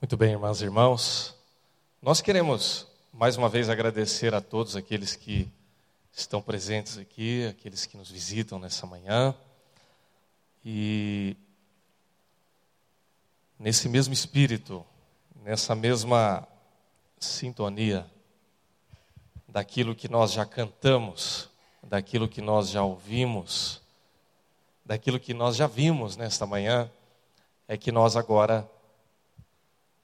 Muito bem, irmãs e irmãos. Nós queremos mais uma vez agradecer a todos aqueles que estão presentes aqui, aqueles que nos visitam nessa manhã. E nesse mesmo espírito, nessa mesma sintonia daquilo que nós já cantamos, daquilo que nós já ouvimos, daquilo que nós já vimos nesta manhã, é que nós agora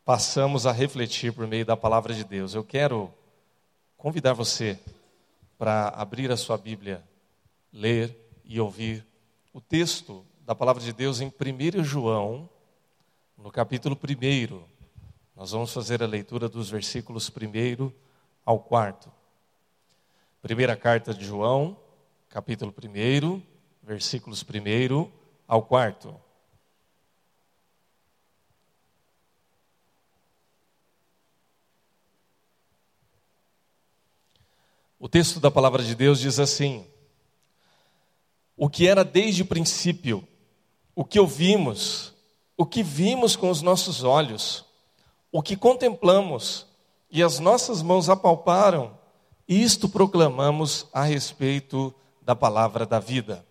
passamos a refletir por meio da palavra de Deus. Eu quero convidar você para abrir a sua Bíblia, ler e ouvir o texto da palavra de Deus em 1 João, no capítulo 1. Nós vamos fazer a leitura dos versículos 1 ao 4. Primeira carta de João, capítulo 1, versículos 1 ao 4. O texto da palavra de Deus diz assim: O que era desde o princípio, o que ouvimos, o que vimos com os nossos olhos, o que contemplamos e as nossas mãos apalparam, isto proclamamos a respeito da palavra da vida.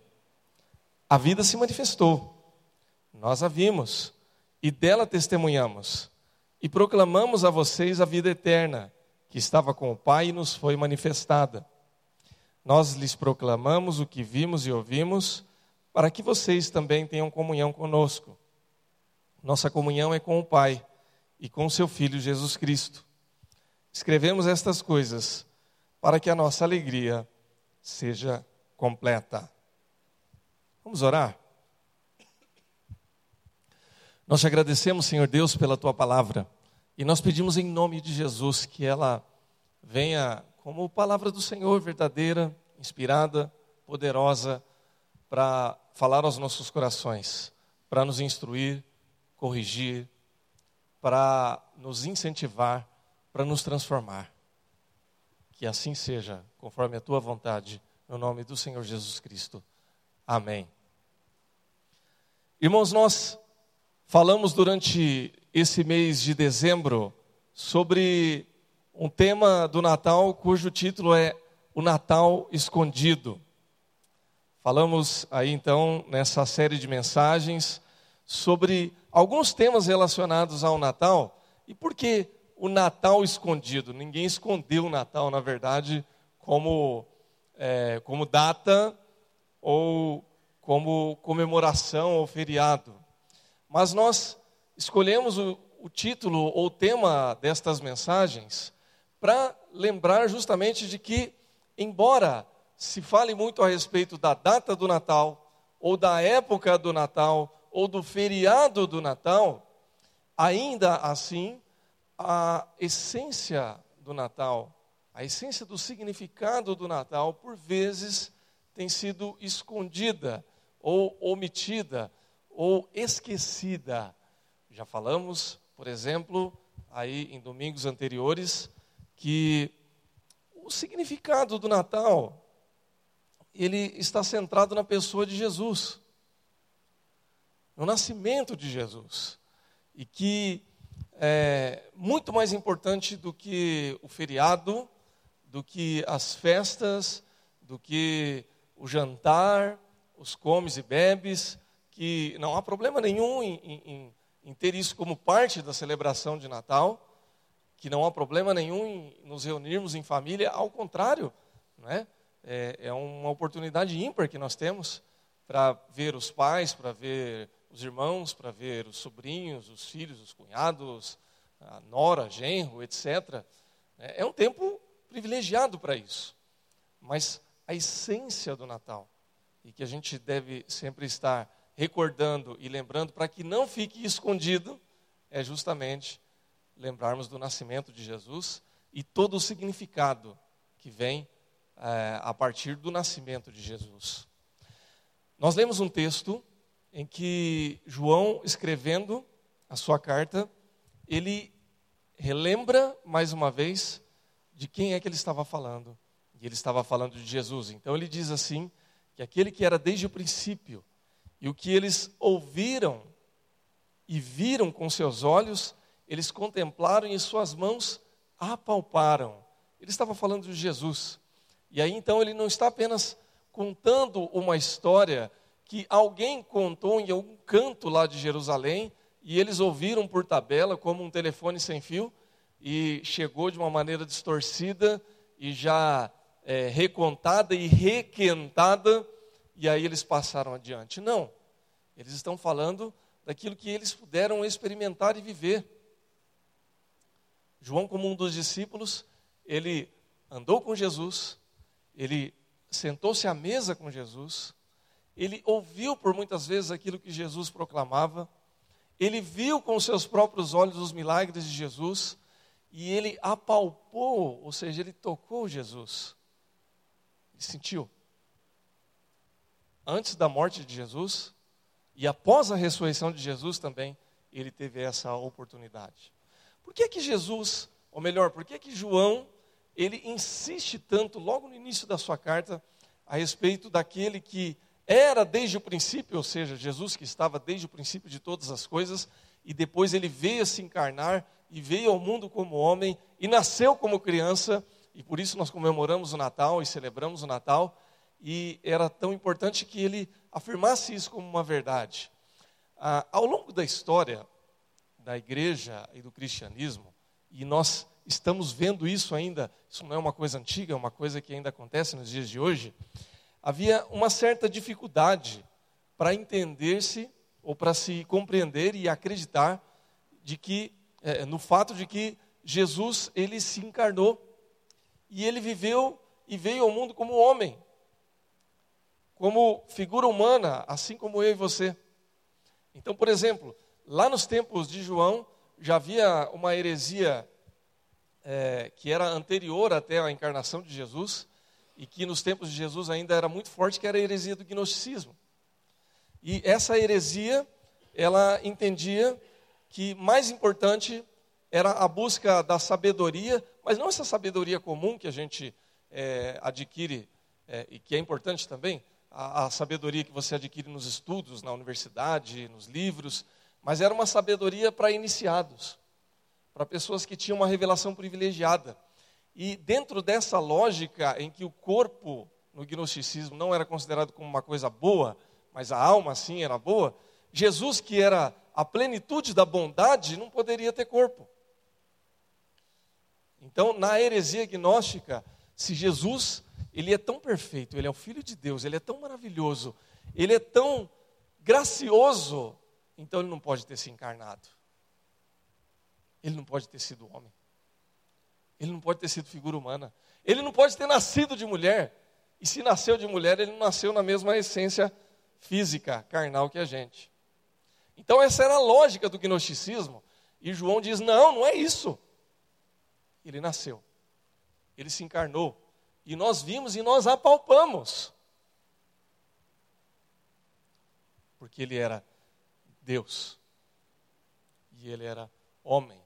A vida se manifestou, nós a vimos e dela testemunhamos e proclamamos a vocês a vida eterna que estava com o Pai e nos foi manifestada. Nós lhes proclamamos o que vimos e ouvimos, para que vocês também tenham comunhão conosco. Nossa comunhão é com o Pai e com seu Filho Jesus Cristo. Escrevemos estas coisas para que a nossa alegria seja completa. Vamos orar? Nós te agradecemos, Senhor Deus, pela tua palavra. E nós pedimos em nome de Jesus que ela venha como palavra do Senhor verdadeira, inspirada, poderosa, para falar aos nossos corações, para nos instruir, corrigir, para nos incentivar, para nos transformar. Que assim seja, conforme a tua vontade, no nome do Senhor Jesus Cristo. Amém. Irmãos, nós falamos durante esse mês de dezembro sobre um tema do Natal cujo título é O Natal Escondido. Falamos aí então nessa série de mensagens sobre alguns temas relacionados ao Natal e por que o Natal escondido. Ninguém escondeu o Natal, na verdade, como, é, como data ou como comemoração ou feriado. Mas nós escolhemos o, o título ou tema destas mensagens para lembrar justamente de que, embora se fale muito a respeito da data do Natal, ou da época do Natal, ou do feriado do Natal, ainda assim, a essência do Natal, a essência do significado do Natal, por vezes tem sido escondida, ou omitida, ou esquecida já falamos, por exemplo, aí em domingos anteriores, que o significado do Natal ele está centrado na pessoa de Jesus, no nascimento de Jesus, e que é muito mais importante do que o feriado, do que as festas, do que o jantar, os comes e bebes, que não há problema nenhum em, em, em ter isso como parte da celebração de Natal, que não há problema nenhum em nos reunirmos em família, ao contrário, não é? É, uma oportunidade ímpar que nós temos para ver os pais, para ver os irmãos, para ver os sobrinhos, os filhos, os cunhados, a nora, genro, etc. É, é um tempo privilegiado para isso. Mas a essência do Natal, e que a gente deve sempre estar recordando e lembrando para que não fique escondido, é justamente lembrarmos do nascimento de Jesus e todo o significado que vem é, a partir do nascimento de Jesus. Nós lemos um texto em que João, escrevendo a sua carta, ele relembra mais uma vez de quem é que ele estava falando. E ele estava falando de Jesus. Então ele diz assim: que aquele que era desde o princípio, e o que eles ouviram e viram com seus olhos, eles contemplaram e suas mãos apalparam. Ele estava falando de Jesus. E aí então ele não está apenas contando uma história que alguém contou em algum canto lá de Jerusalém e eles ouviram por tabela como um telefone sem fio e chegou de uma maneira distorcida e já é, recontada e requentada e aí eles passaram adiante. Não, eles estão falando daquilo que eles puderam experimentar e viver. João, como um dos discípulos, ele andou com Jesus, ele sentou-se à mesa com Jesus, ele ouviu por muitas vezes aquilo que Jesus proclamava, ele viu com seus próprios olhos os milagres de Jesus e ele apalpou, ou seja, ele tocou Jesus. Ele sentiu. Antes da morte de Jesus e após a ressurreição de Jesus também, ele teve essa oportunidade. Por que que Jesus, ou melhor, por que que João, ele insiste tanto logo no início da sua carta a respeito daquele que era desde o princípio, ou seja, Jesus que estava desde o princípio de todas as coisas, e depois ele veio se encarnar e veio ao mundo como homem e nasceu como criança, e por isso nós comemoramos o Natal e celebramos o Natal, e era tão importante que ele afirmasse isso como uma verdade. Ah, ao longo da história, da igreja e do cristianismo, e nós estamos vendo isso ainda, isso não é uma coisa antiga, é uma coisa que ainda acontece nos dias de hoje. Havia uma certa dificuldade para entender-se ou para se compreender e acreditar de que é, no fato de que Jesus ele se encarnou e ele viveu e veio ao mundo como homem, como figura humana, assim como eu e você. Então, por exemplo, Lá nos tempos de João, já havia uma heresia é, que era anterior até a encarnação de Jesus, e que nos tempos de Jesus ainda era muito forte, que era a heresia do gnosticismo. E essa heresia, ela entendia que mais importante era a busca da sabedoria, mas não essa sabedoria comum que a gente é, adquire é, e que é importante também, a, a sabedoria que você adquire nos estudos, na universidade, nos livros, mas era uma sabedoria para iniciados, para pessoas que tinham uma revelação privilegiada. E dentro dessa lógica em que o corpo no gnosticismo não era considerado como uma coisa boa, mas a alma sim era boa, Jesus, que era a plenitude da bondade, não poderia ter corpo. Então, na heresia gnóstica, se Jesus, ele é tão perfeito, ele é o filho de Deus, ele é tão maravilhoso, ele é tão gracioso, então ele não pode ter se encarnado. Ele não pode ter sido homem. Ele não pode ter sido figura humana. Ele não pode ter nascido de mulher. E se nasceu de mulher, ele não nasceu na mesma essência física, carnal que a gente. Então essa era a lógica do gnosticismo. E João diz: não, não é isso. Ele nasceu. Ele se encarnou. E nós vimos e nós apalpamos. Porque ele era Deus. E ele era homem.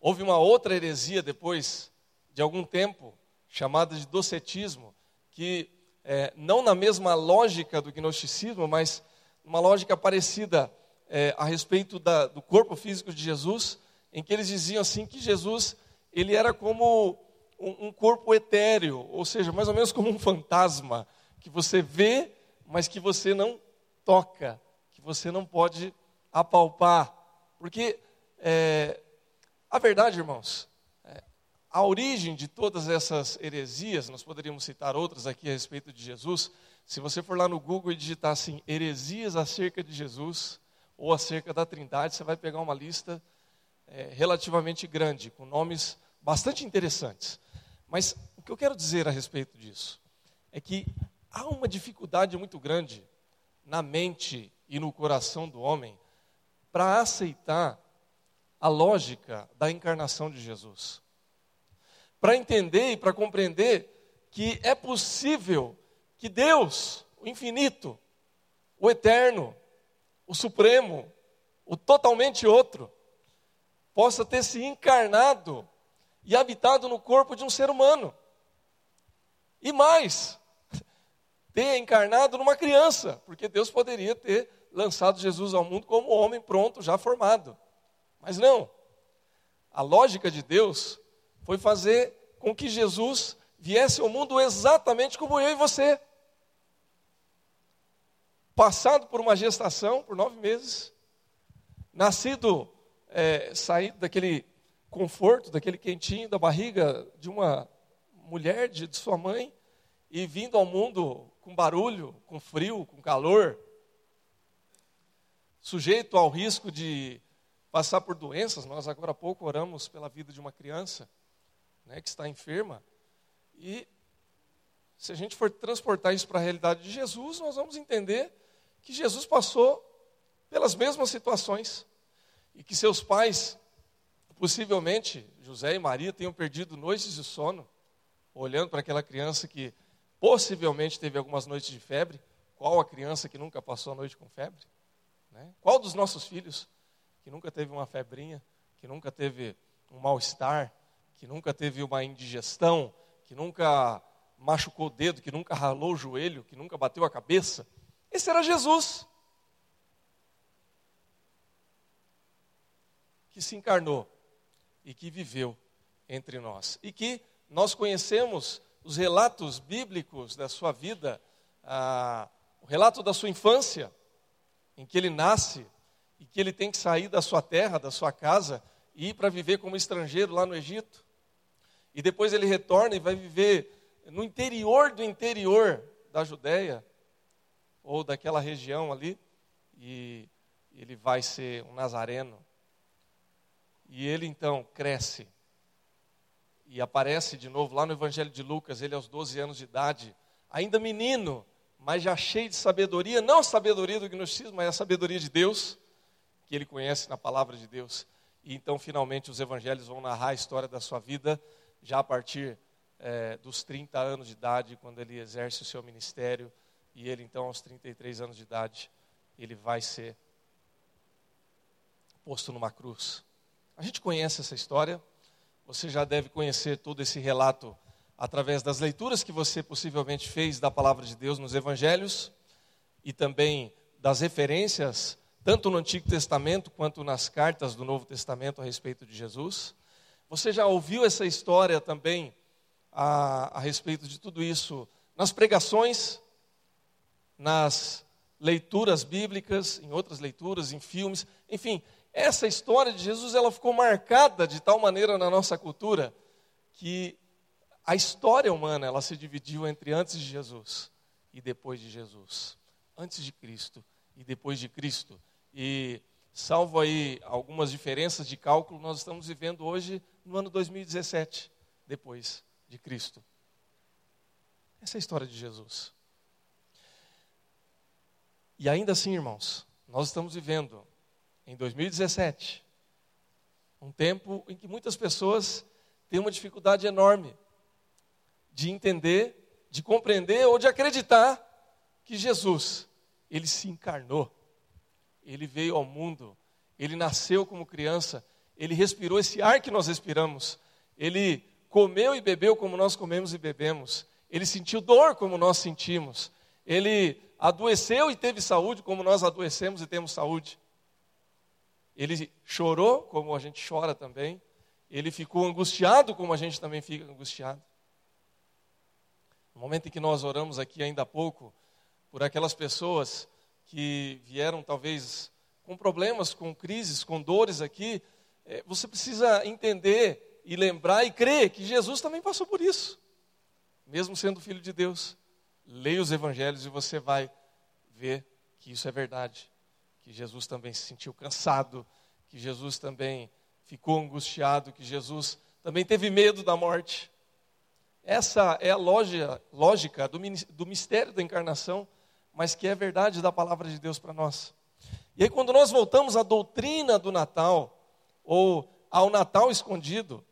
Houve uma outra heresia depois de algum tempo, chamada de docetismo, que é, não na mesma lógica do gnosticismo, mas uma lógica parecida é, a respeito da, do corpo físico de Jesus, em que eles diziam assim que Jesus ele era como um, um corpo etéreo, ou seja, mais ou menos como um fantasma que você vê, mas que você não toca, que você não pode apalpar. Porque é, a verdade, irmãos, é, a origem de todas essas heresias, nós poderíamos citar outras aqui a respeito de Jesus. Se você for lá no Google e digitar assim, heresias acerca de Jesus ou acerca da Trindade, você vai pegar uma lista é, relativamente grande, com nomes bastante interessantes. Mas o que eu quero dizer a respeito disso é que há uma dificuldade muito grande na mente e no coração do homem para aceitar a lógica da encarnação de Jesus. Para entender e para compreender que é possível que Deus, o infinito, o eterno, o supremo, o totalmente outro, possa ter se encarnado e habitado no corpo de um ser humano. E mais, ter encarnado numa criança, porque Deus poderia ter lançado Jesus ao mundo como homem pronto, já formado. Mas não. a lógica de Deus foi fazer com que Jesus viesse ao mundo exatamente como eu e você. Passado por uma gestação por nove meses, nascido, é, saído daquele conforto, daquele quentinho da barriga de uma mulher, de, de sua mãe, e vindo ao mundo com barulho, com frio, com calor, sujeito ao risco de passar por doenças. Nós agora há pouco oramos pela vida de uma criança né, que está enferma. E se a gente for transportar isso para a realidade de Jesus, nós vamos entender que Jesus passou pelas mesmas situações e que seus pais, possivelmente José e Maria, tenham perdido noites de sono, olhando para aquela criança que possivelmente teve algumas noites de febre. Qual a criança que nunca passou a noite com febre? Né? Qual dos nossos filhos que nunca teve uma febrinha, que nunca teve um mal-estar, que nunca teve uma indigestão, que nunca machucou o dedo, que nunca ralou o joelho, que nunca bateu a cabeça? Esse era Jesus. Que se encarnou e que viveu entre nós. E que nós conhecemos os relatos bíblicos da sua vida, ah, o relato da sua infância, em que ele nasce e que ele tem que sair da sua terra, da sua casa, e ir para viver como estrangeiro lá no Egito. E depois ele retorna e vai viver no interior do interior da Judéia, ou daquela região ali, e ele vai ser um nazareno. E ele então cresce e aparece de novo lá no Evangelho de Lucas, ele aos 12 anos de idade, ainda menino, mas já cheio de sabedoria, não sabedoria do gnosticismo, mas a sabedoria de Deus, que ele conhece na palavra de Deus. E então, finalmente, os evangelhos vão narrar a história da sua vida, já a partir é, dos 30 anos de idade, quando ele exerce o seu ministério, e ele, então, aos 33 anos de idade, ele vai ser posto numa cruz. A gente conhece essa história, você já deve conhecer todo esse relato através das leituras que você possivelmente fez da palavra de Deus nos evangelhos e também das referências, tanto no Antigo Testamento quanto nas cartas do Novo Testamento a respeito de Jesus. Você já ouviu essa história também a, a respeito de tudo isso nas pregações, nas leituras bíblicas, em outras leituras, em filmes, enfim, essa história de Jesus ela ficou marcada de tal maneira na nossa cultura que a história humana ela se dividiu entre antes de Jesus e depois de Jesus, antes de Cristo e depois de Cristo. E salvo aí algumas diferenças de cálculo, nós estamos vivendo hoje no ano 2017, depois de Cristo. Essa é a história de Jesus. E ainda assim, irmãos, nós estamos vivendo em 2017, um tempo em que muitas pessoas têm uma dificuldade enorme de entender, de compreender ou de acreditar que Jesus, ele se encarnou, ele veio ao mundo, ele nasceu como criança, ele respirou esse ar que nós respiramos, ele comeu e bebeu como nós comemos e bebemos, ele sentiu dor como nós sentimos, ele adoeceu e teve saúde como nós adoecemos e temos saúde. Ele chorou, como a gente chora também. Ele ficou angustiado, como a gente também fica angustiado. No momento em que nós oramos aqui ainda há pouco, por aquelas pessoas que vieram talvez com problemas, com crises, com dores aqui, é, você precisa entender e lembrar e crer que Jesus também passou por isso, mesmo sendo filho de Deus. Leia os evangelhos e você vai ver que isso é verdade que Jesus também se sentiu cansado, que Jesus também ficou angustiado, que Jesus também teve medo da morte. Essa é a lógica, lógica do, do mistério da encarnação, mas que é verdade da palavra de Deus para nós. E aí, quando nós voltamos à doutrina do Natal, ou ao Natal escondido,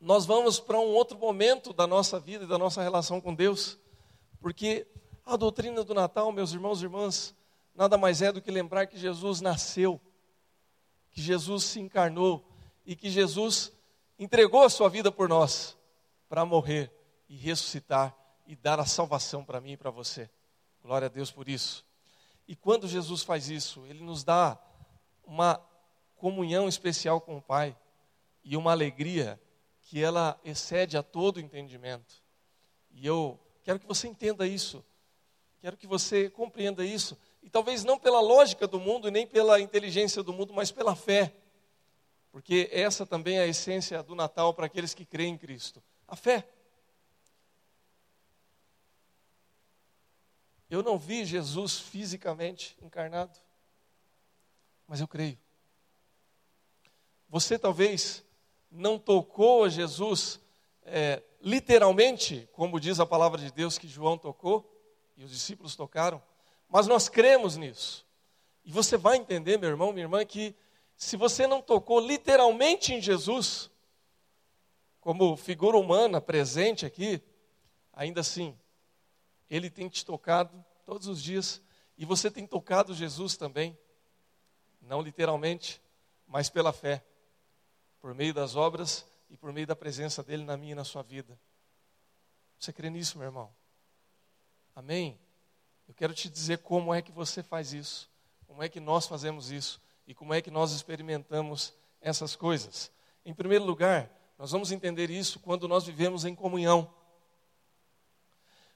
nós vamos para um outro momento da nossa vida e da nossa relação com Deus, porque a doutrina do Natal, meus irmãos e irmãs, nada mais é do que lembrar que Jesus nasceu, que Jesus se encarnou e que Jesus entregou a sua vida por nós para morrer e ressuscitar e dar a salvação para mim e para você. Glória a Deus por isso. E quando Jesus faz isso, ele nos dá uma comunhão especial com o Pai e uma alegria que ela excede a todo entendimento. E eu quero que você entenda isso, quero que você compreenda isso, e talvez não pela lógica do mundo, nem pela inteligência do mundo, mas pela fé, porque essa também é a essência do Natal para aqueles que creem em Cristo a fé. Eu não vi Jesus fisicamente encarnado, mas eu creio. Você talvez não tocou a Jesus é, literalmente, como diz a palavra de Deus que João tocou e os discípulos tocaram, mas nós cremos nisso. E você vai entender, meu irmão, minha irmã, que se você não tocou literalmente em Jesus, como figura humana presente aqui, ainda assim, ele tem te tocado todos os dias e você tem tocado Jesus também, não literalmente, mas pela fé, por meio das obras e por meio da presença dele na minha e na sua vida. Você crê nisso, meu irmão? Amém? Eu quero te dizer como é que você faz isso, como é que nós fazemos isso e como é que nós experimentamos essas coisas. Em primeiro lugar, nós vamos entender isso quando nós vivemos em comunhão.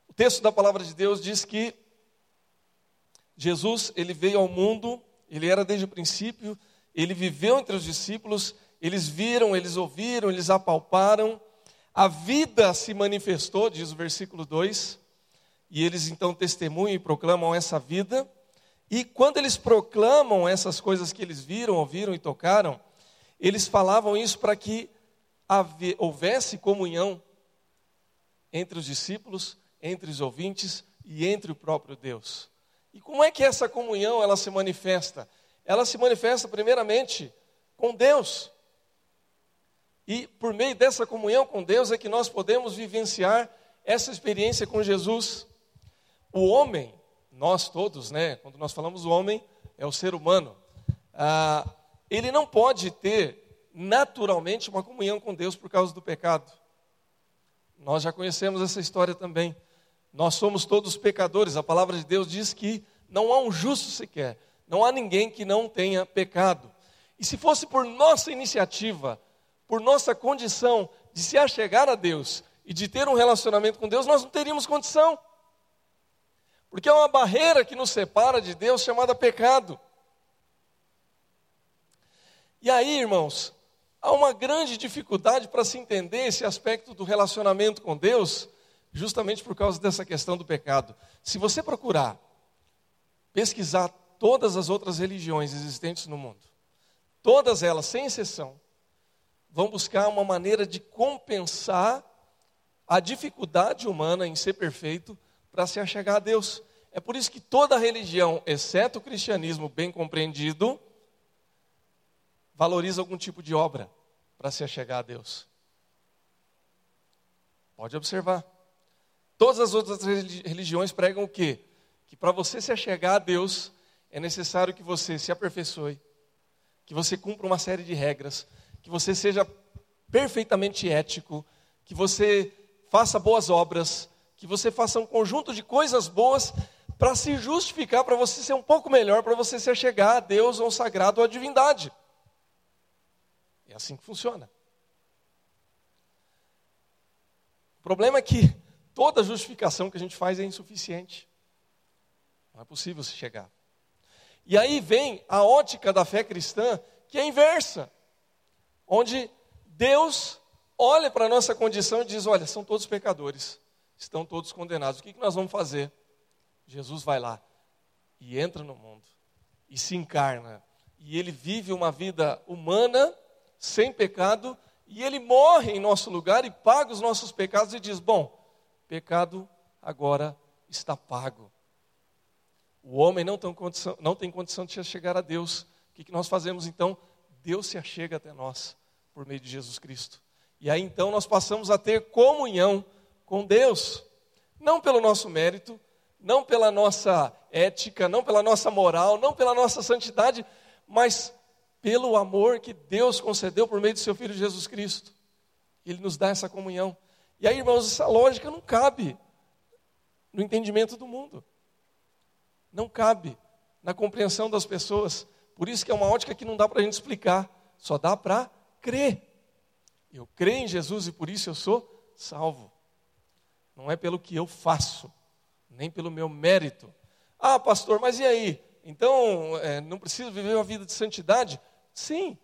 O texto da palavra de Deus diz que Jesus, ele veio ao mundo, ele era desde o princípio, ele viveu entre os discípulos, eles viram, eles ouviram, eles apalparam, a vida se manifestou, diz o versículo 2, e eles então testemunham e proclamam essa vida, e quando eles proclamam essas coisas que eles viram, ouviram e tocaram, eles falavam isso para que houvesse comunhão entre os discípulos, entre os ouvintes e entre o próprio Deus. E como é que essa comunhão ela se manifesta? Ela se manifesta primeiramente com Deus. E por meio dessa comunhão com Deus é que nós podemos vivenciar essa experiência com Jesus. O homem, nós todos, né? Quando nós falamos o homem, é o ser humano. Ah, ele não pode ter naturalmente uma comunhão com Deus por causa do pecado. Nós já conhecemos essa história também. Nós somos todos pecadores. A palavra de Deus diz que não há um justo sequer, não há ninguém que não tenha pecado. E se fosse por nossa iniciativa, por nossa condição de se achegar a Deus e de ter um relacionamento com Deus, nós não teríamos condição. Porque é uma barreira que nos separa de Deus chamada pecado. E aí, irmãos, há uma grande dificuldade para se entender esse aspecto do relacionamento com Deus, justamente por causa dessa questão do pecado. Se você procurar pesquisar todas as outras religiões existentes no mundo, todas elas, sem exceção, vão buscar uma maneira de compensar a dificuldade humana em ser perfeito para se achegar a Deus. É por isso que toda religião, exceto o cristianismo bem compreendido, valoriza algum tipo de obra para se achegar a Deus. Pode observar. Todas as outras religiões pregam o quê? Que para você se achegar a Deus, é necessário que você se aperfeiçoe, que você cumpra uma série de regras, que você seja perfeitamente ético, que você faça boas obras, que você faça um conjunto de coisas boas para se justificar, para você ser um pouco melhor, para você se achegar a Deus, ou ao sagrado, ou à divindade. É assim que funciona. O problema é que toda justificação que a gente faz é insuficiente. Não é possível se chegar. E aí vem a ótica da fé cristã, que é inversa, onde Deus olha para a nossa condição e diz: Olha, são todos pecadores, estão todos condenados, o que, que nós vamos fazer? Jesus vai lá e entra no mundo, e se encarna, e ele vive uma vida humana sem pecado, e ele morre em nosso lugar e paga os nossos pecados e diz: Bom, pecado agora está pago. O homem não tem condição, não tem condição de chegar a Deus. O que, que nós fazemos então? Deus se achega até nós por meio de Jesus Cristo. E aí então nós passamos a ter comunhão com Deus, não pelo nosso mérito, não pela nossa ética, não pela nossa moral, não pela nossa santidade, mas pelo amor que Deus concedeu por meio do seu Filho Jesus Cristo. Ele nos dá essa comunhão. E aí, irmãos, essa lógica não cabe no entendimento do mundo. Não cabe na compreensão das pessoas. Por isso que é uma ótica que não dá para a gente explicar, só dá para crer. Eu creio em Jesus e por isso eu sou salvo. Não é pelo que eu faço, nem pelo meu mérito. Ah, pastor, mas e aí? Então, é, não precisa viver uma vida de santidade? Sim.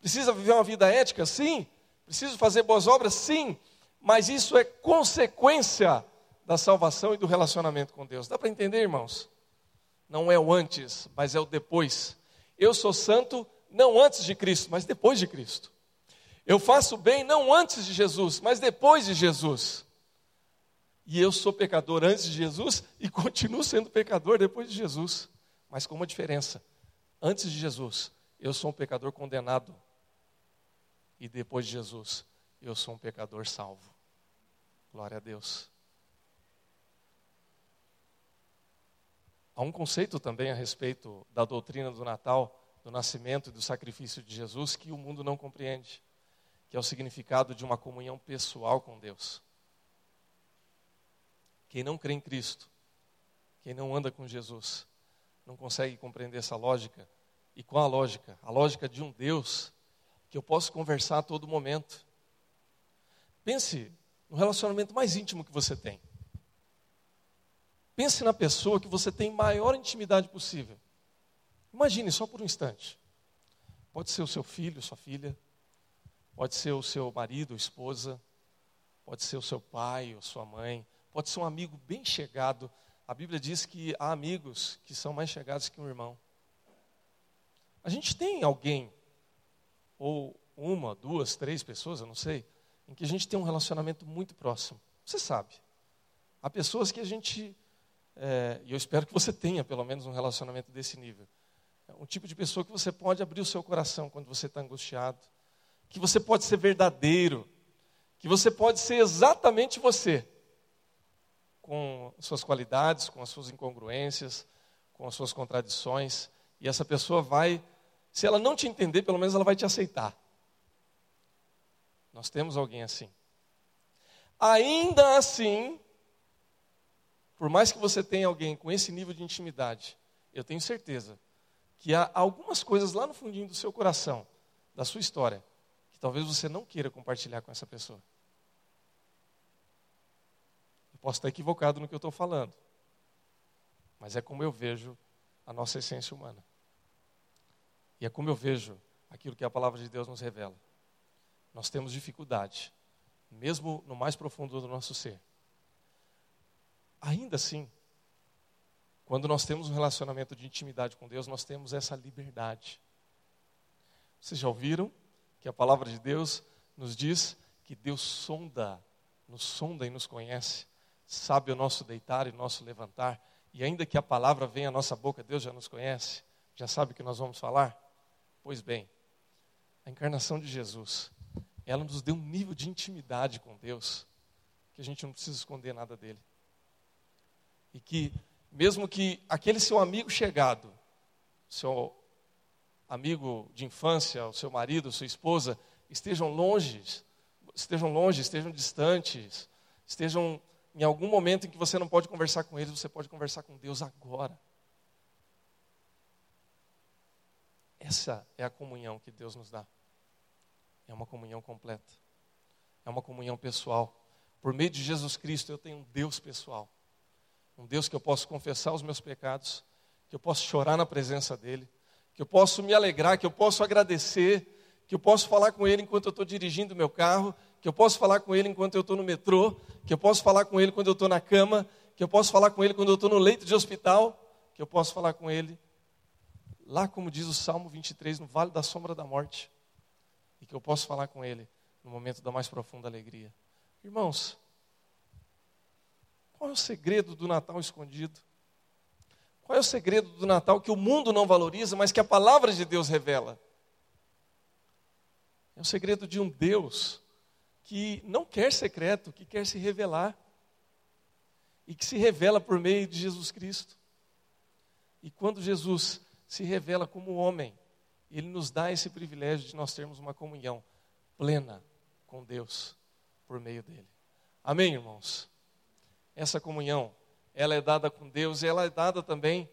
Precisa viver uma vida ética? Sim. Preciso fazer boas obras? Sim. Mas isso é consequência da salvação e do relacionamento com Deus. Dá para entender, irmãos? Não é o antes, mas é o depois. Eu sou santo não antes de Cristo, mas depois de Cristo. Eu faço bem não antes de Jesus, mas depois de Jesus. E eu sou pecador antes de Jesus e continuo sendo pecador depois de Jesus. Mas com uma diferença: antes de Jesus, eu sou um pecador condenado. E depois de Jesus, eu sou um pecador salvo. Glória a Deus. Há um conceito também a respeito da doutrina do Natal, do nascimento e do sacrifício de Jesus que o mundo não compreende, que é o significado de uma comunhão pessoal com Deus. Quem não crê em Cristo, quem não anda com Jesus, não consegue compreender essa lógica. E qual a lógica? A lógica de um Deus que eu posso conversar a todo momento. Pense no relacionamento mais íntimo que você tem. Pense na pessoa que você tem maior intimidade possível. Imagine só por um instante. Pode ser o seu filho, sua filha, pode ser o seu marido, esposa, pode ser o seu pai ou sua mãe, pode ser um amigo bem chegado. A Bíblia diz que há amigos que são mais chegados que um irmão. A gente tem alguém, ou uma, duas, três pessoas, eu não sei, em que a gente tem um relacionamento muito próximo. Você sabe. Há pessoas que a gente, é, e eu espero que você tenha pelo menos um relacionamento desse nível. É um tipo de pessoa que você pode abrir o seu coração quando você está angustiado, que você pode ser verdadeiro, que você pode ser exatamente você com suas qualidades, com as suas incongruências, com as suas contradições, e essa pessoa vai, se ela não te entender, pelo menos ela vai te aceitar. Nós temos alguém assim. Ainda assim, por mais que você tenha alguém com esse nível de intimidade, eu tenho certeza que há algumas coisas lá no fundinho do seu coração, da sua história, que talvez você não queira compartilhar com essa pessoa. Posso estar equivocado no que eu estou falando, mas é como eu vejo a nossa essência humana. E é como eu vejo aquilo que a palavra de Deus nos revela. Nós temos dificuldade, mesmo no mais profundo do nosso ser. Ainda assim, quando nós temos um relacionamento de intimidade com Deus, nós temos essa liberdade. Vocês já ouviram que a palavra de Deus nos diz que Deus sonda, nos sonda e nos conhece sabe o nosso deitar e o nosso levantar, e ainda que a palavra venha à nossa boca, Deus já nos conhece, já sabe o que nós vamos falar? Pois bem, a encarnação de Jesus, ela nos deu um nível de intimidade com Deus, que a gente não precisa esconder nada dele. E que, mesmo que aquele seu amigo chegado, seu amigo de infância, o seu marido, sua esposa, estejam longe, estejam longe, estejam distantes, estejam em algum momento em que você não pode conversar com eles, você pode conversar com Deus agora. Essa é a comunhão que Deus nos dá. É uma comunhão completa. É uma comunhão pessoal. Por meio de Jesus Cristo, eu tenho um Deus pessoal. Um Deus que eu posso confessar os meus pecados, que eu posso chorar na presença dEle, que eu posso me alegrar, que eu posso agradecer, que eu posso falar com Ele enquanto eu estou dirigindo meu carro, que eu posso falar com ele enquanto eu estou no metrô, que eu posso falar com ele quando eu estou na cama, que eu posso falar com ele quando eu estou no leito de hospital, que eu posso falar com ele lá, como diz o Salmo 23, no vale da sombra da morte, e que eu posso falar com ele no momento da mais profunda alegria. Irmãos, qual é o segredo do Natal escondido? Qual é o segredo do Natal que o mundo não valoriza, mas que a palavra de Deus revela? É o segredo de um Deus que não quer secreto, que quer se revelar. E que se revela por meio de Jesus Cristo. E quando Jesus se revela como homem, ele nos dá esse privilégio de nós termos uma comunhão plena com Deus por meio dele. Amém, irmãos? Essa comunhão, ela é dada com Deus e ela é dada também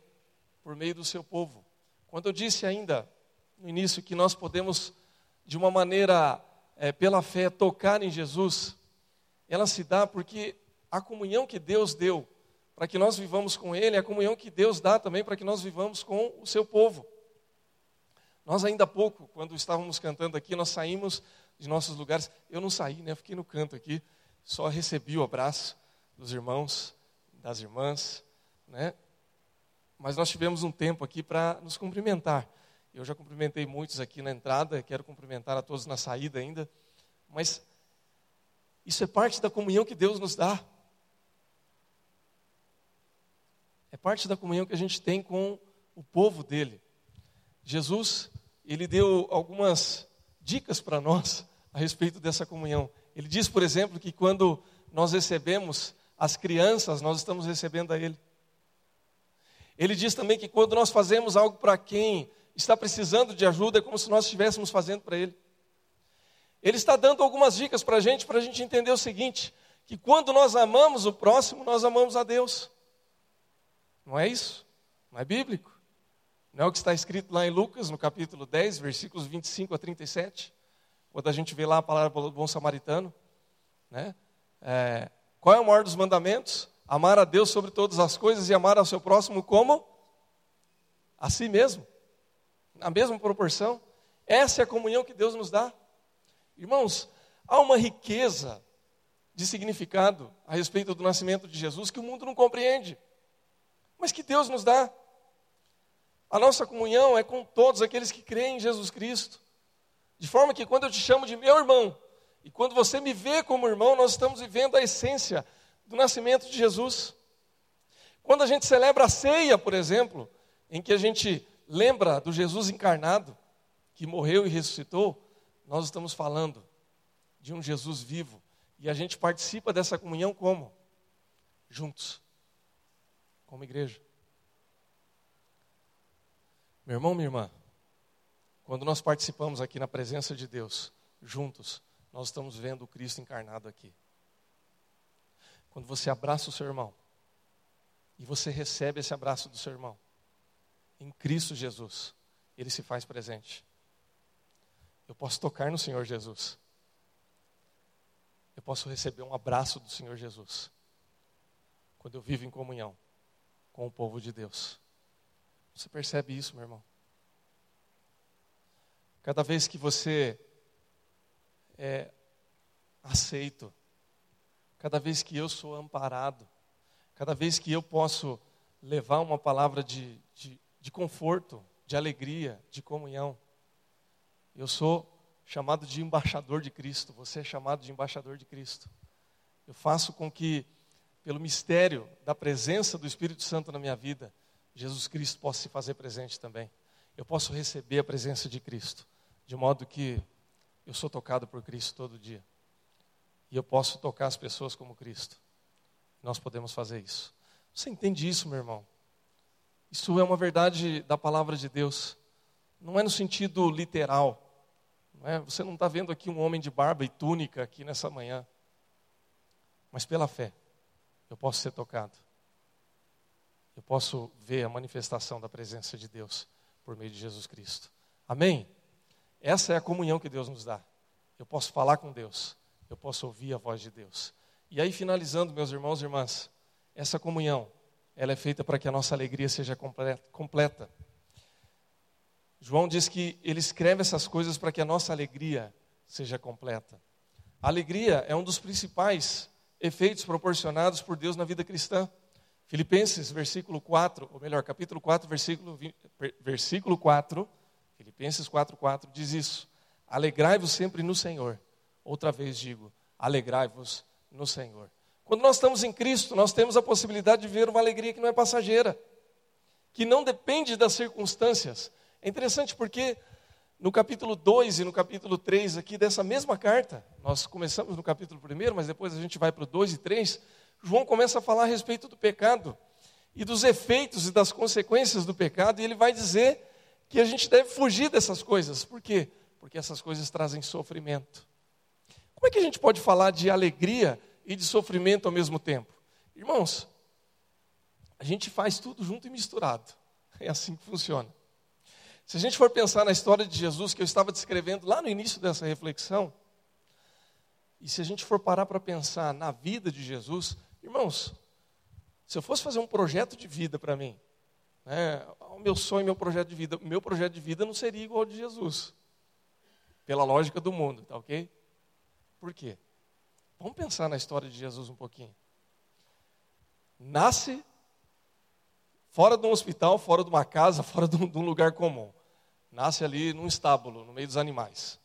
por meio do seu povo. Quando eu disse ainda no início que nós podemos, de uma maneira, é, pela fé, tocar em Jesus, ela se dá porque a comunhão que Deus deu para que nós vivamos com Ele, é a comunhão que Deus dá também para que nós vivamos com o seu povo. Nós ainda há pouco, quando estávamos cantando aqui, nós saímos de nossos lugares. Eu não saí, né? Fiquei no canto aqui, só recebi o abraço dos irmãos, das irmãs, né? Mas nós tivemos um tempo aqui para nos cumprimentar. Eu já cumprimentei muitos aqui na entrada, quero cumprimentar a todos na saída ainda. Mas isso é parte da comunhão que Deus nos dá. É parte da comunhão que a gente tem com o povo dele. Jesus, ele deu algumas dicas para nós a respeito dessa comunhão. Ele diz, por exemplo, que quando nós recebemos as crianças, nós estamos recebendo a Ele. Ele diz também que quando nós fazemos algo para quem está precisando de ajuda, é como se nós estivéssemos fazendo para Ele. Ele está dando algumas dicas para a gente, para a gente entender o seguinte: que quando nós amamos o próximo, nós amamos a Deus. Não é isso? Não é bíblico? Não é o que está escrito lá em Lucas, no capítulo 10, versículos 25 a 37? Quando a gente vê lá a palavra do bom samaritano. Né? É, qual é o maior dos mandamentos? Amar a Deus sobre todas as coisas e amar ao seu próximo como? A si mesmo. Na mesma proporção. Essa é a comunhão que Deus nos dá. Irmãos, há uma riqueza de significado a respeito do nascimento de Jesus que o mundo não compreende, mas que Deus nos dá. A nossa comunhão é com todos aqueles que creem em Jesus Cristo. De forma que quando eu te chamo de meu irmão, e quando você me vê como irmão, nós estamos vivendo a essência do nascimento de Jesus. Quando a gente celebra a ceia, por exemplo, em que a gente lembra do Jesus encarnado, que morreu e ressuscitou, nós estamos falando de um Jesus vivo. E a gente participa dessa comunhão como? Juntos, como igreja. Meu irmão, minha irmã, quando nós participamos aqui na presença de Deus, juntos, nós estamos vendo o Cristo encarnado aqui. Quando você abraça o seu irmão, e você recebe esse abraço do seu irmão, em Cristo Jesus, ele se faz presente. Eu posso tocar no Senhor Jesus. Eu posso receber um abraço do Senhor Jesus. Quando eu vivo em comunhão com o povo de Deus. Você percebe isso, meu irmão? Cada vez que você é aceito, cada vez que eu sou amparado, cada vez que eu posso levar uma palavra de, de, de conforto, de alegria, de comunhão, eu sou chamado de embaixador de Cristo, você é chamado de embaixador de Cristo. Eu faço com que, pelo mistério da presença do Espírito Santo na minha vida, Jesus Cristo possa se fazer presente também. Eu posso receber a presença de Cristo, de modo que eu sou tocado por Cristo todo dia. E eu posso tocar as pessoas como Cristo. Nós podemos fazer isso. Você entende isso, meu irmão? Isso é uma verdade da palavra de Deus. Não é no sentido literal. Não é? Você não está vendo aqui um homem de barba e túnica aqui nessa manhã. Mas pela fé, eu posso ser tocado eu posso ver a manifestação da presença de Deus por meio de Jesus Cristo. Amém? Essa é a comunhão que Deus nos dá. Eu posso falar com Deus, eu posso ouvir a voz de Deus. E aí, finalizando, meus irmãos e irmãs, essa comunhão, ela é feita para que a nossa alegria seja completa. João diz que ele escreve essas coisas para que a nossa alegria seja completa. A alegria é um dos principais efeitos proporcionados por Deus na vida cristã. Filipenses, versículo 4, ou melhor, capítulo 4, versículo, 20, versículo 4, Filipenses 4, 4, diz isso. Alegrai-vos sempre no Senhor. Outra vez digo, alegrai-vos no Senhor. Quando nós estamos em Cristo, nós temos a possibilidade de ver uma alegria que não é passageira, que não depende das circunstâncias. É interessante porque no capítulo 2 e no capítulo 3 aqui dessa mesma carta, nós começamos no capítulo 1, mas depois a gente vai para o 2 e 3, João começa a falar a respeito do pecado e dos efeitos e das consequências do pecado, e ele vai dizer que a gente deve fugir dessas coisas. Por quê? Porque essas coisas trazem sofrimento. Como é que a gente pode falar de alegria e de sofrimento ao mesmo tempo? Irmãos, a gente faz tudo junto e misturado. É assim que funciona. Se a gente for pensar na história de Jesus que eu estava descrevendo lá no início dessa reflexão, e se a gente for parar para pensar na vida de Jesus, irmãos, se eu fosse fazer um projeto de vida para mim, né, o meu sonho, meu projeto de vida, meu projeto de vida não seria igual ao de Jesus, pela lógica do mundo, tá ok? Por quê? Vamos pensar na história de Jesus um pouquinho. Nasce fora de um hospital, fora de uma casa, fora de um, lugar comum. Nasce ali num estábulo, no meio dos animais.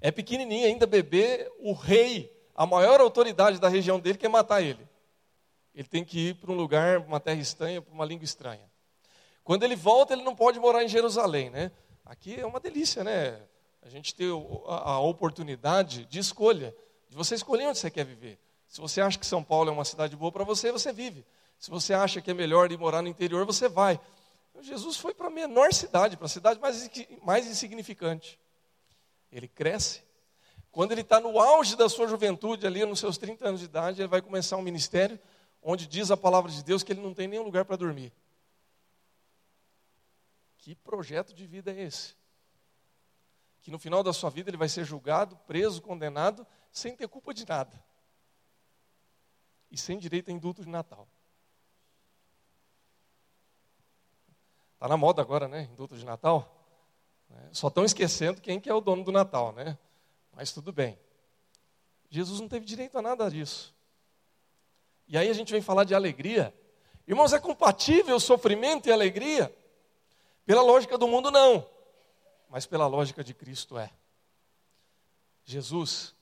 É pequenininho, ainda bebê, o rei, a maior autoridade da região dele quer matar ele. Ele tem que ir para um lugar, uma terra estranha, para uma língua estranha. Quando ele volta, ele não pode morar em Jerusalém, né? Aqui é uma delícia, né? A gente ter a oportunidade de escolha de você escolher onde você quer viver. Se você acha que São Paulo é uma cidade boa para você, você vive. Se você acha que é melhor ir morar no interior, você vai. Então, Jesus foi para a menor cidade, para a cidade mais, mais insignificante. Ele cresce. Quando ele está no auge da sua juventude, ali nos seus 30 anos de idade, ele vai começar um ministério onde diz a palavra de Deus que ele não tem nenhum lugar para dormir. Que projeto de vida é esse? Que no final da sua vida ele vai ser julgado, preso, condenado sem ter culpa de nada. E sem direito a indulto de Natal. Está na moda agora, né? Indulto de Natal. Né? Só estão esquecendo quem que é o dono do Natal, né? Mas tudo bem. Jesus não teve direito a nada disso. E aí a gente vem falar de alegria. Irmãos, é compatível sofrimento e alegria? Pela lógica do mundo, não. Mas pela lógica de Cristo é. Jesus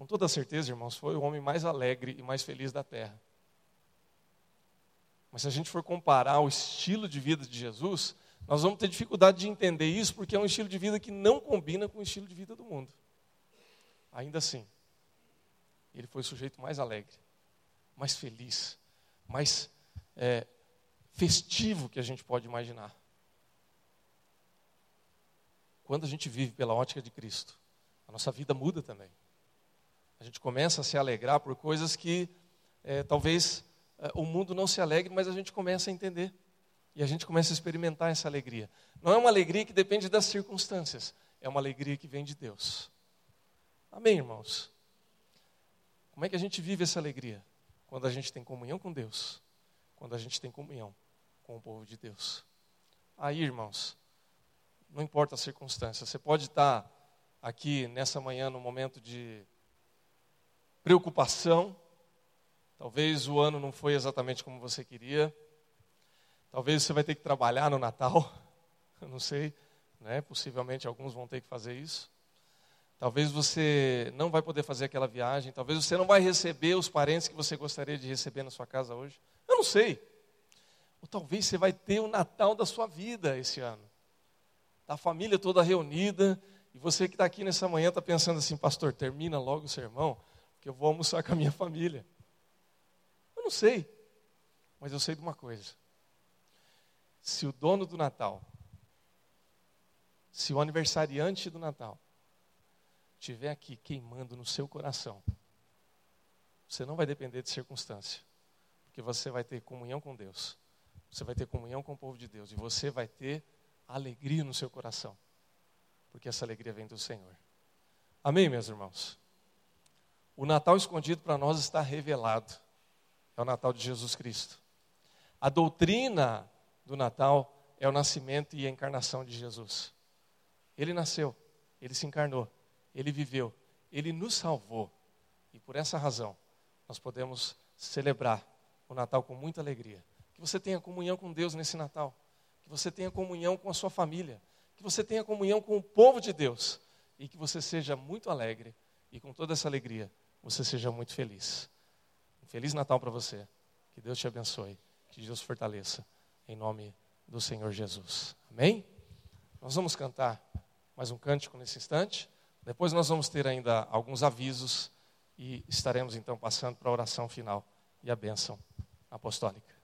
com toda certeza, irmãos, foi o homem mais alegre e mais feliz da terra. Mas se a gente for comparar o estilo de vida de Jesus, nós vamos ter dificuldade de entender isso, porque é um estilo de vida que não combina com o estilo de vida do mundo. Ainda assim, ele foi o sujeito mais alegre, mais feliz, mais é, festivo que a gente pode imaginar. Quando a gente vive pela ótica de Cristo, a nossa vida muda também. A gente começa a se alegrar por coisas que é, talvez é, o mundo não se alegre, mas a gente começa a entender. E a gente começa a experimentar essa alegria. Não é uma alegria que depende das circunstâncias, é uma alegria que vem de Deus. Amém, irmãos? Como é que a gente vive essa alegria? Quando a gente tem comunhão com Deus, quando a gente tem comunhão com o povo de Deus. Aí, irmãos, não importa a circunstância, você pode estar aqui nessa manhã no momento de preocupação. Talvez o ano não foi exatamente como você queria. Talvez você vai ter que trabalhar no Natal. Eu não sei, né? Possivelmente alguns vão ter que fazer isso. Talvez você não vai poder fazer aquela viagem. Talvez você não vai receber os parentes que você gostaria de receber na sua casa hoje. Eu não sei. Ou talvez você vai ter o Natal da sua vida esse ano. A família toda reunida. E você que está aqui nessa manhã está pensando assim, pastor, termina logo o sermão que eu vou almoçar com a minha família. Eu não sei, mas eu sei de uma coisa. Se o dono do Natal, se o aniversariante do Natal, estiver aqui queimando no seu coração, você não vai depender de circunstância, porque você vai ter comunhão com Deus, você vai ter comunhão com o povo de Deus, e você vai ter alegria no seu coração, porque essa alegria vem do Senhor. Amém, meus irmãos? O Natal escondido para nós está revelado. É o Natal de Jesus Cristo. A doutrina do Natal é o nascimento e a encarnação de Jesus. Ele nasceu, ele se encarnou, ele viveu, ele nos salvou. E por essa razão, nós podemos celebrar o Natal com muita alegria. Que você tenha comunhão com Deus nesse Natal. Que você tenha comunhão com a sua família. Que você tenha comunhão com o povo de Deus. E que você seja muito alegre e com toda essa alegria você seja muito feliz. Um feliz Natal para você. Que Deus te abençoe. Que Deus fortaleça. Em nome do Senhor Jesus. Amém? Nós vamos cantar mais um cântico nesse instante. Depois nós vamos ter ainda alguns avisos e estaremos então passando para a oração final e a bênção apostólica.